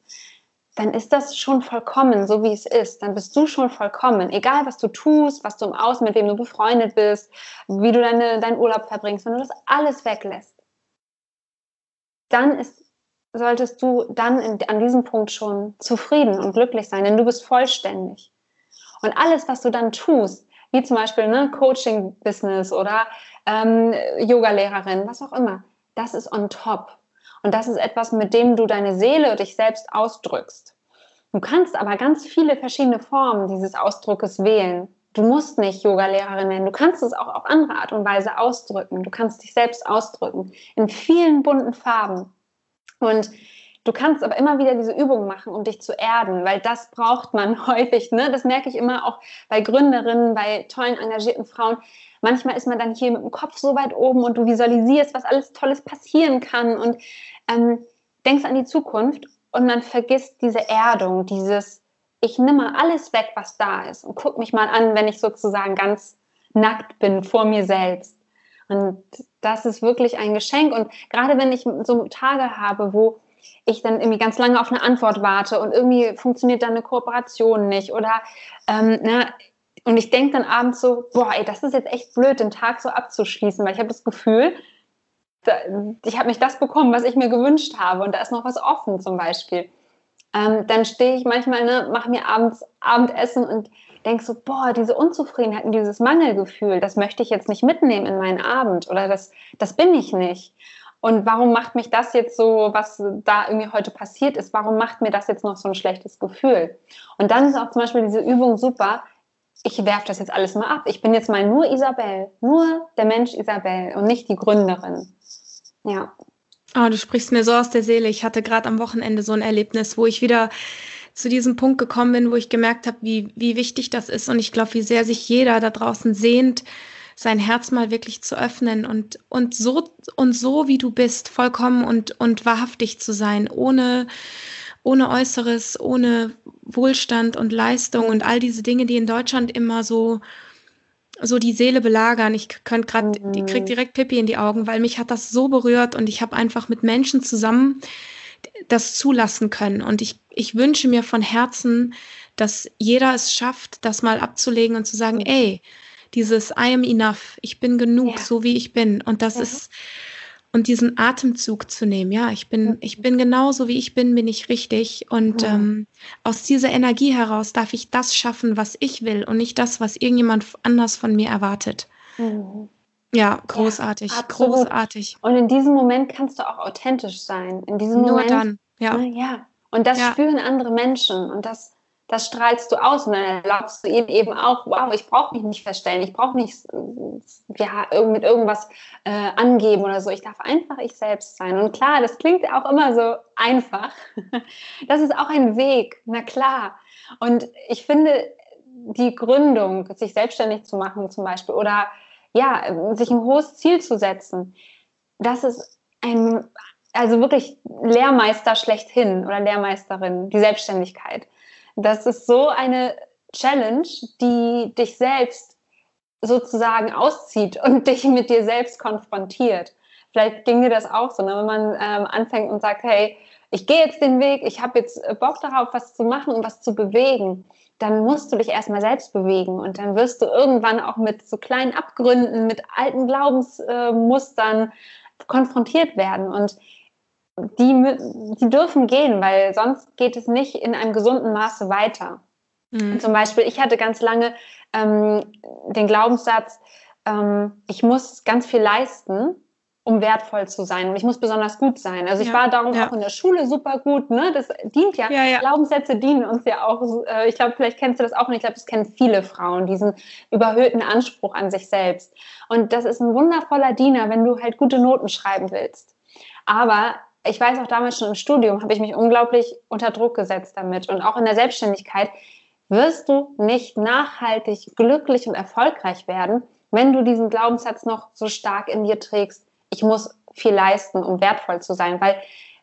dann ist das schon vollkommen, so wie es ist. Dann bist du schon vollkommen. Egal, was du tust, was du im Außen, mit wem du befreundet bist, wie du deine, deinen Urlaub verbringst, wenn du das alles weglässt, dann ist, solltest du dann in, an diesem Punkt schon zufrieden und glücklich sein, denn du bist vollständig. Und alles, was du dann tust, wie zum Beispiel ne, Coaching-Business oder ähm, Yoga-Lehrerin, was auch immer, das ist on top. Und das ist etwas, mit dem du deine Seele, dich selbst ausdrückst. Du kannst aber ganz viele verschiedene Formen dieses Ausdruckes wählen. Du musst nicht Yoga-Lehrerin werden. Du kannst es auch auf andere Art und Weise ausdrücken. Du kannst dich selbst ausdrücken in vielen bunten Farben. Und du kannst aber immer wieder diese Übung machen, um dich zu erden, weil das braucht man häufig. Ne? Das merke ich immer auch bei Gründerinnen, bei tollen, engagierten Frauen. Manchmal ist man dann hier mit dem Kopf so weit oben und du visualisierst, was alles Tolles passieren kann und ähm, denkst an die Zukunft und man vergisst diese Erdung, dieses, ich nehme alles weg, was da ist und guck mich mal an, wenn ich sozusagen ganz nackt bin vor mir selbst. Und das ist wirklich ein Geschenk. Und gerade wenn ich so Tage habe, wo ich dann irgendwie ganz lange auf eine Antwort warte und irgendwie funktioniert dann eine Kooperation nicht oder ähm, na, und ich denke dann abends so, boah, ey, das ist jetzt echt blöd, den Tag so abzuschließen, weil ich habe das Gefühl, ich habe nicht das bekommen, was ich mir gewünscht habe und da ist noch was offen zum Beispiel. Ähm, dann stehe ich manchmal, ne, mache mir abends Abendessen und denke so, boah, diese Unzufriedenheit und dieses Mangelgefühl, das möchte ich jetzt nicht mitnehmen in meinen Abend oder das, das bin ich nicht. Und warum macht mich das jetzt so, was da irgendwie heute passiert ist, warum macht mir das jetzt noch so ein schlechtes Gefühl? Und dann ist auch zum Beispiel diese Übung super, ich werfe das jetzt alles mal ab. Ich bin jetzt mal nur Isabel, nur der Mensch Isabel und nicht die Gründerin. Ja. Oh, du sprichst mir so aus der Seele. Ich hatte gerade am Wochenende so ein Erlebnis, wo ich wieder zu diesem Punkt gekommen bin, wo ich gemerkt habe, wie, wie wichtig das ist. Und ich glaube, wie sehr sich jeder da draußen sehnt, sein Herz mal wirklich zu öffnen und, und so, und so wie du bist, vollkommen und, und wahrhaftig zu sein, ohne, ohne Äußeres, ohne Wohlstand und Leistung und all diese Dinge, die in Deutschland immer so, so die Seele belagern. Ich könnte gerade, mhm. ich krieg direkt Pippi in die Augen, weil mich hat das so berührt und ich habe einfach mit Menschen zusammen das zulassen können. Und ich, ich wünsche mir von Herzen, dass jeder es schafft, das mal abzulegen und zu sagen, mhm. ey, dieses I am enough, ich bin genug, ja. so wie ich bin. Und das ja. ist, und diesen Atemzug zu nehmen. Ja, ich bin, ich bin genauso wie ich bin, bin ich richtig. Und mhm. ähm, aus dieser Energie heraus darf ich das schaffen, was ich will und nicht das, was irgendjemand anders von mir erwartet. Mhm. Ja, großartig, ja, großartig. Und in diesem Moment kannst du auch authentisch sein. In diesem Nur Moment, dann, ja. Ne, ja. Und das ja. spüren andere Menschen und das, das strahlst du aus und dann erlaubst du ihnen eben auch, wow, ich brauche mich nicht feststellen, ich brauche nicht ja, mit irgendwas äh, angeben oder so. Ich darf einfach ich selbst sein. Und klar, das klingt auch immer so einfach. Das ist auch ein Weg, na klar. Und ich finde, die Gründung, sich selbstständig zu machen zum Beispiel oder ja, sich ein hohes Ziel zu setzen, das ist ein, also wirklich Lehrmeister schlechthin oder Lehrmeisterin, die Selbstständigkeit. Das ist so eine Challenge, die dich selbst sozusagen auszieht und dich mit dir selbst konfrontiert. Vielleicht ging dir das auch so, ne? wenn man ähm, anfängt und sagt, hey, ich gehe jetzt den Weg, ich habe jetzt Bock darauf, was zu machen und was zu bewegen, dann musst du dich erstmal selbst bewegen und dann wirst du irgendwann auch mit so kleinen Abgründen, mit alten Glaubensmustern äh, konfrontiert werden. Und die, die dürfen gehen, weil sonst geht es nicht in einem gesunden Maße weiter. Mhm. Zum Beispiel, ich hatte ganz lange ähm, den Glaubenssatz, ähm, ich muss ganz viel leisten, um wertvoll zu sein und ich muss besonders gut sein. Also ich ja, war darum ja. auch in der Schule super gut. Ne? Das dient ja, ja Glaubenssätze dienen uns ja auch. Äh, ich glaube, vielleicht kennst du das auch und ich glaube, das kennen viele Frauen, diesen überhöhten Anspruch an sich selbst. Und das ist ein wundervoller Diener, wenn du halt gute Noten schreiben willst. Aber ich weiß auch damals schon im Studium, habe ich mich unglaublich unter Druck gesetzt damit. Und auch in der Selbstständigkeit wirst du nicht nachhaltig glücklich und erfolgreich werden, wenn du diesen Glaubenssatz noch so stark in dir trägst. Ich muss viel leisten, um wertvoll zu sein. Weil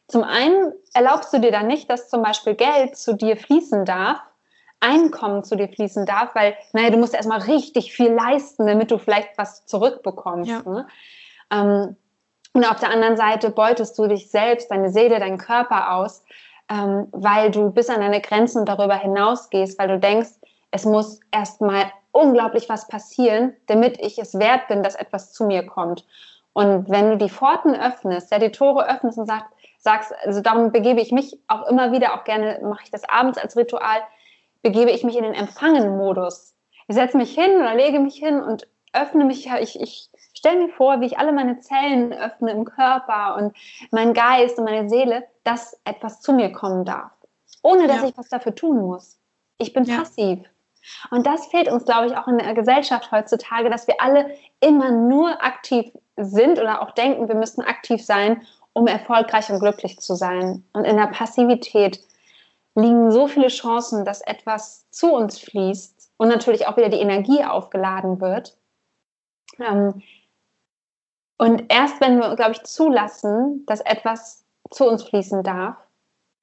zum einen erlaubst du dir dann nicht, dass zum Beispiel Geld zu dir fließen darf, Einkommen zu dir fließen darf, weil, naja, du musst erstmal richtig viel leisten, damit du vielleicht was zurückbekommst. Ja. Ne? Ähm, und auf der anderen Seite beutest du dich selbst, deine Seele, deinen Körper aus, ähm, weil du bis an deine Grenzen darüber hinausgehst, weil du denkst, es muss erstmal unglaublich was passieren, damit ich es wert bin, dass etwas zu mir kommt. Und wenn du die Pforten öffnest, ja, die Tore öffnest und sagst, sagst, also darum begebe ich mich auch immer wieder, auch gerne mache ich das abends als Ritual, begebe ich mich in den Empfangen-Modus. Ich setze mich hin oder lege mich hin und öffne mich, ja, ich, ich stell mir vor, wie ich alle meine Zellen öffne im Körper und meinen Geist und meine Seele, dass etwas zu mir kommen darf. Ohne dass ja. ich was dafür tun muss. Ich bin ja. passiv. Und das fehlt uns, glaube ich, auch in der Gesellschaft heutzutage, dass wir alle immer nur aktiv sind oder auch denken, wir müssten aktiv sein, um erfolgreich und glücklich zu sein. Und in der Passivität liegen so viele Chancen, dass etwas zu uns fließt und natürlich auch wieder die Energie aufgeladen wird, ähm, und erst wenn wir, glaube ich, zulassen, dass etwas zu uns fließen darf,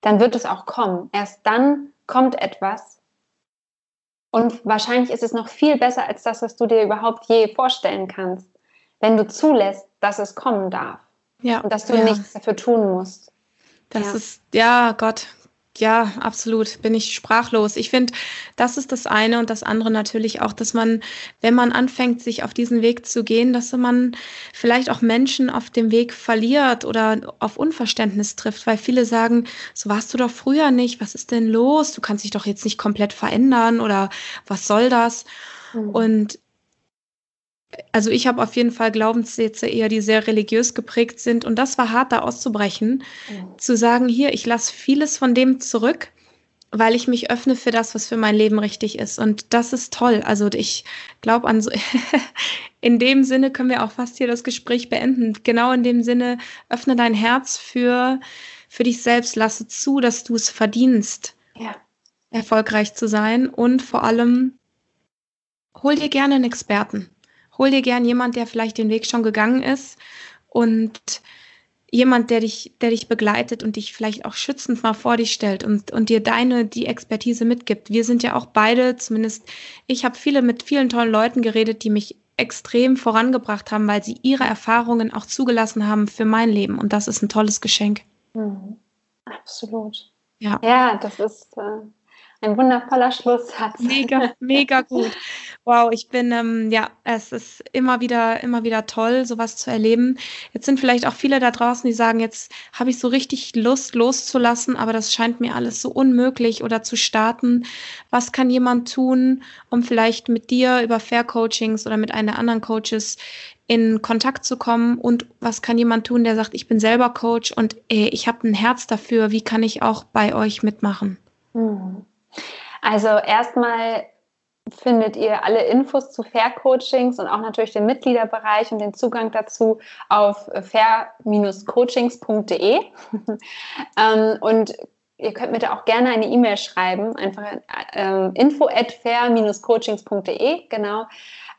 dann wird es auch kommen. Erst dann kommt etwas. Und wahrscheinlich ist es noch viel besser als das, was du dir überhaupt je vorstellen kannst, wenn du zulässt, dass es kommen darf. Ja. Und dass du ja. nichts dafür tun musst. Das ja. ist, ja, Gott, ja, absolut, bin ich sprachlos. Ich finde, das ist das eine und das andere natürlich auch, dass man, wenn man anfängt, sich auf diesen Weg zu gehen, dass man vielleicht auch Menschen auf dem Weg verliert oder auf Unverständnis trifft, weil viele sagen, so warst du doch früher nicht, was ist denn los? Du kannst dich doch jetzt nicht komplett verändern oder was soll das? Mhm. Und also ich habe auf jeden Fall Glaubenssätze eher, die sehr religiös geprägt sind. Und das war hart, da auszubrechen. Mhm. Zu sagen, hier, ich lasse vieles von dem zurück, weil ich mich öffne für das, was für mein Leben richtig ist. Und das ist toll. Also ich glaube an so, in dem Sinne können wir auch fast hier das Gespräch beenden. Genau in dem Sinne, öffne dein Herz für, für dich selbst, lasse zu, dass du es verdienst, ja. erfolgreich zu sein. Und vor allem, hol dir gerne einen Experten hol dir gern jemand, der vielleicht den Weg schon gegangen ist und jemand, der dich, der dich begleitet und dich vielleicht auch schützend mal vor dich stellt und, und dir deine, die Expertise mitgibt. Wir sind ja auch beide, zumindest ich habe viele mit vielen tollen Leuten geredet, die mich extrem vorangebracht haben, weil sie ihre Erfahrungen auch zugelassen haben für mein Leben. Und das ist ein tolles Geschenk. Mhm. Absolut. Ja. ja, das ist äh, ein wundervoller Schlusssatz. Mega, mega gut. Wow, ich bin, ähm, ja, es ist immer wieder, immer wieder toll, sowas zu erleben. Jetzt sind vielleicht auch viele da draußen, die sagen, jetzt habe ich so richtig Lust loszulassen, aber das scheint mir alles so unmöglich oder zu starten. Was kann jemand tun, um vielleicht mit dir über Fair Coachings oder mit einer anderen Coaches in Kontakt zu kommen und was kann jemand tun, der sagt, ich bin selber Coach und ey, ich habe ein Herz dafür, wie kann ich auch bei euch mitmachen? Hm. Also erstmal findet ihr alle Infos zu Fair Coachings und auch natürlich den Mitgliederbereich und den Zugang dazu auf fair-coachings.de. Ähm, und ihr könnt mir da auch gerne eine E-Mail schreiben, einfach äh, info at fair-coachings.de, genau.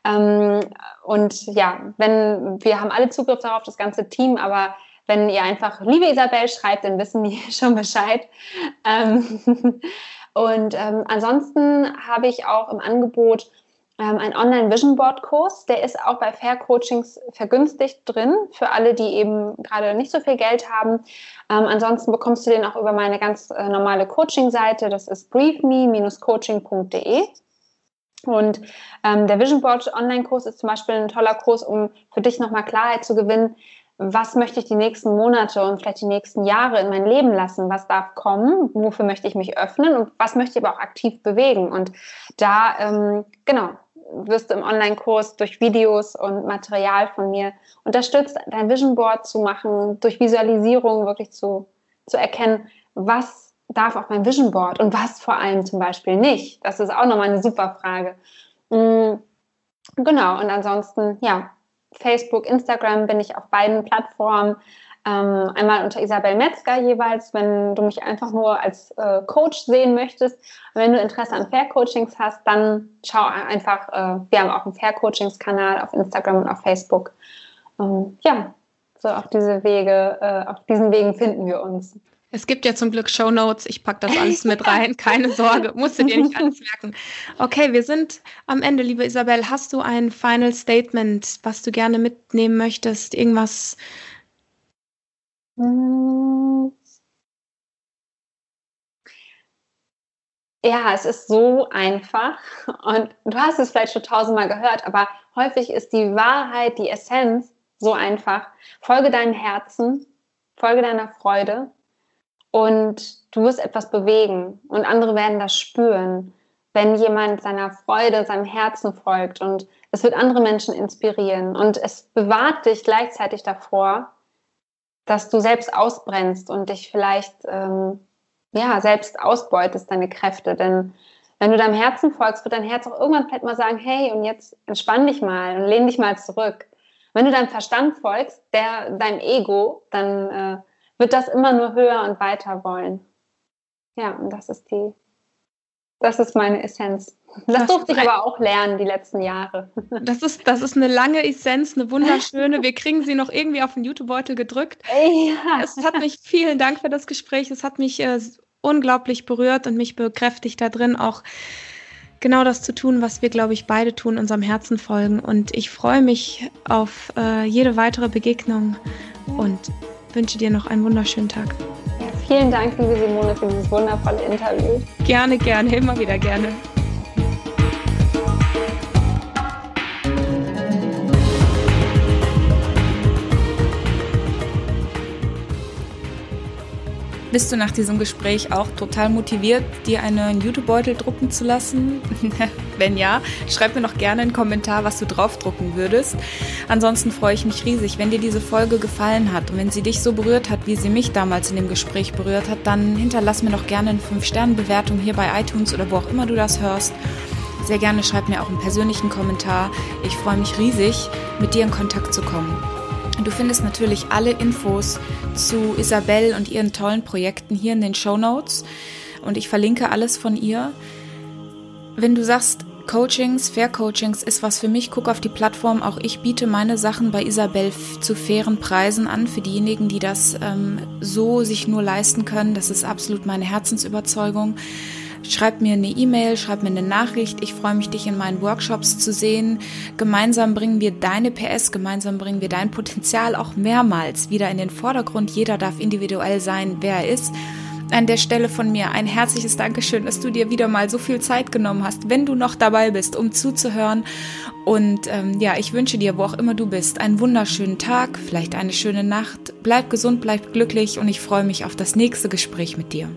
Ähm, und ja, wenn wir haben alle Zugriff darauf, das ganze Team, aber wenn ihr einfach liebe Isabel schreibt, dann wissen die schon Bescheid. Ähm, und ähm, ansonsten habe ich auch im Angebot ähm, einen Online Vision Board Kurs. Der ist auch bei Fair Coachings vergünstigt drin für alle, die eben gerade nicht so viel Geld haben. Ähm, ansonsten bekommst du den auch über meine ganz äh, normale Coaching-Seite. Das ist briefme-coaching.de. Und ähm, der Vision Board Online-Kurs ist zum Beispiel ein toller Kurs, um für dich nochmal Klarheit zu gewinnen. Was möchte ich die nächsten Monate und vielleicht die nächsten Jahre in mein Leben lassen? Was darf kommen? Wofür möchte ich mich öffnen? Und was möchte ich aber auch aktiv bewegen? Und da, ähm, genau, wirst du im Online-Kurs durch Videos und Material von mir unterstützt, dein Vision Board zu machen, durch Visualisierung wirklich zu, zu erkennen, was darf auf mein Vision Board und was vor allem zum Beispiel nicht? Das ist auch nochmal eine super Frage. Mm, genau, und ansonsten, ja, Facebook, Instagram bin ich auf beiden Plattformen. Ähm, einmal unter Isabel Metzger jeweils, wenn du mich einfach nur als äh, Coach sehen möchtest. Und wenn du Interesse an Fair Coachings hast, dann schau einfach, äh, wir haben auch einen Fair Coachings Kanal auf Instagram und auf Facebook. Ähm, ja, so auf diese Wege, äh, auf diesen Wegen finden wir uns. Es gibt ja zum Glück Show Notes. Ich packe das alles mit rein. Keine Sorge, musst du dir nicht alles merken. Okay, wir sind am Ende, liebe Isabel. Hast du ein Final Statement, was du gerne mitnehmen möchtest? Irgendwas? Ja, es ist so einfach und du hast es vielleicht schon tausendmal gehört, aber häufig ist die Wahrheit, die Essenz so einfach. Folge deinem Herzen, folge deiner Freude und du wirst etwas bewegen. Und andere werden das spüren, wenn jemand seiner Freude, seinem Herzen folgt. Und es wird andere Menschen inspirieren. Und es bewahrt dich gleichzeitig davor, dass du selbst ausbrennst und dich vielleicht ähm, ja selbst ausbeutest deine Kräfte, denn wenn du deinem Herzen folgst, wird dein Herz auch irgendwann vielleicht mal sagen, hey, und jetzt entspann dich mal und lehn dich mal zurück. Wenn du deinem Verstand folgst, der deinem Ego, dann äh, wird das immer nur höher und weiter wollen. Ja, und das ist die, das ist meine Essenz. Das, das durfte ich aber auch lernen die letzten Jahre. Das ist, das ist eine lange Essenz, eine wunderschöne. Wir kriegen sie noch irgendwie auf den YouTube-Beutel gedrückt. Ja. Es hat mich, vielen Dank für das Gespräch. Es hat mich äh, unglaublich berührt und mich bekräftigt da drin auch genau das zu tun, was wir, glaube ich, beide tun, unserem Herzen folgen. Und ich freue mich auf äh, jede weitere Begegnung und wünsche dir noch einen wunderschönen Tag. Ja, vielen Dank, liebe Simone, für dieses wundervolle Interview. Gerne, gerne, immer wieder gerne. Bist du nach diesem Gespräch auch total motiviert, dir einen YouTube-Beutel drucken zu lassen? Wenn ja, schreib mir noch gerne einen Kommentar, was du draufdrucken würdest. Ansonsten freue ich mich riesig, wenn dir diese Folge gefallen hat und wenn sie dich so berührt hat, wie sie mich damals in dem Gespräch berührt hat, dann hinterlass mir doch gerne eine 5-Sterne-Bewertung hier bei iTunes oder wo auch immer du das hörst. Sehr gerne schreib mir auch einen persönlichen Kommentar. Ich freue mich riesig, mit dir in Kontakt zu kommen. Du findest natürlich alle Infos zu Isabel und ihren tollen Projekten hier in den Show Notes und ich verlinke alles von ihr. Wenn du sagst, Coachings, Fair Coachings ist was für mich, guck auf die Plattform. Auch ich biete meine Sachen bei Isabel zu fairen Preisen an für diejenigen, die das ähm, so sich nur leisten können. Das ist absolut meine Herzensüberzeugung. Schreib mir eine E-Mail, schreib mir eine Nachricht. Ich freue mich, dich in meinen Workshops zu sehen. Gemeinsam bringen wir deine PS, gemeinsam bringen wir dein Potenzial auch mehrmals wieder in den Vordergrund. Jeder darf individuell sein, wer er ist. an der Stelle von mir ein herzliches Dankeschön, dass du dir wieder mal so viel Zeit genommen hast, wenn du noch dabei bist, um zuzuhören. Und ähm, ja, ich wünsche dir, wo auch immer du bist, einen wunderschönen Tag, vielleicht eine schöne Nacht. Bleib gesund, bleib glücklich und ich freue mich auf das nächste Gespräch mit dir.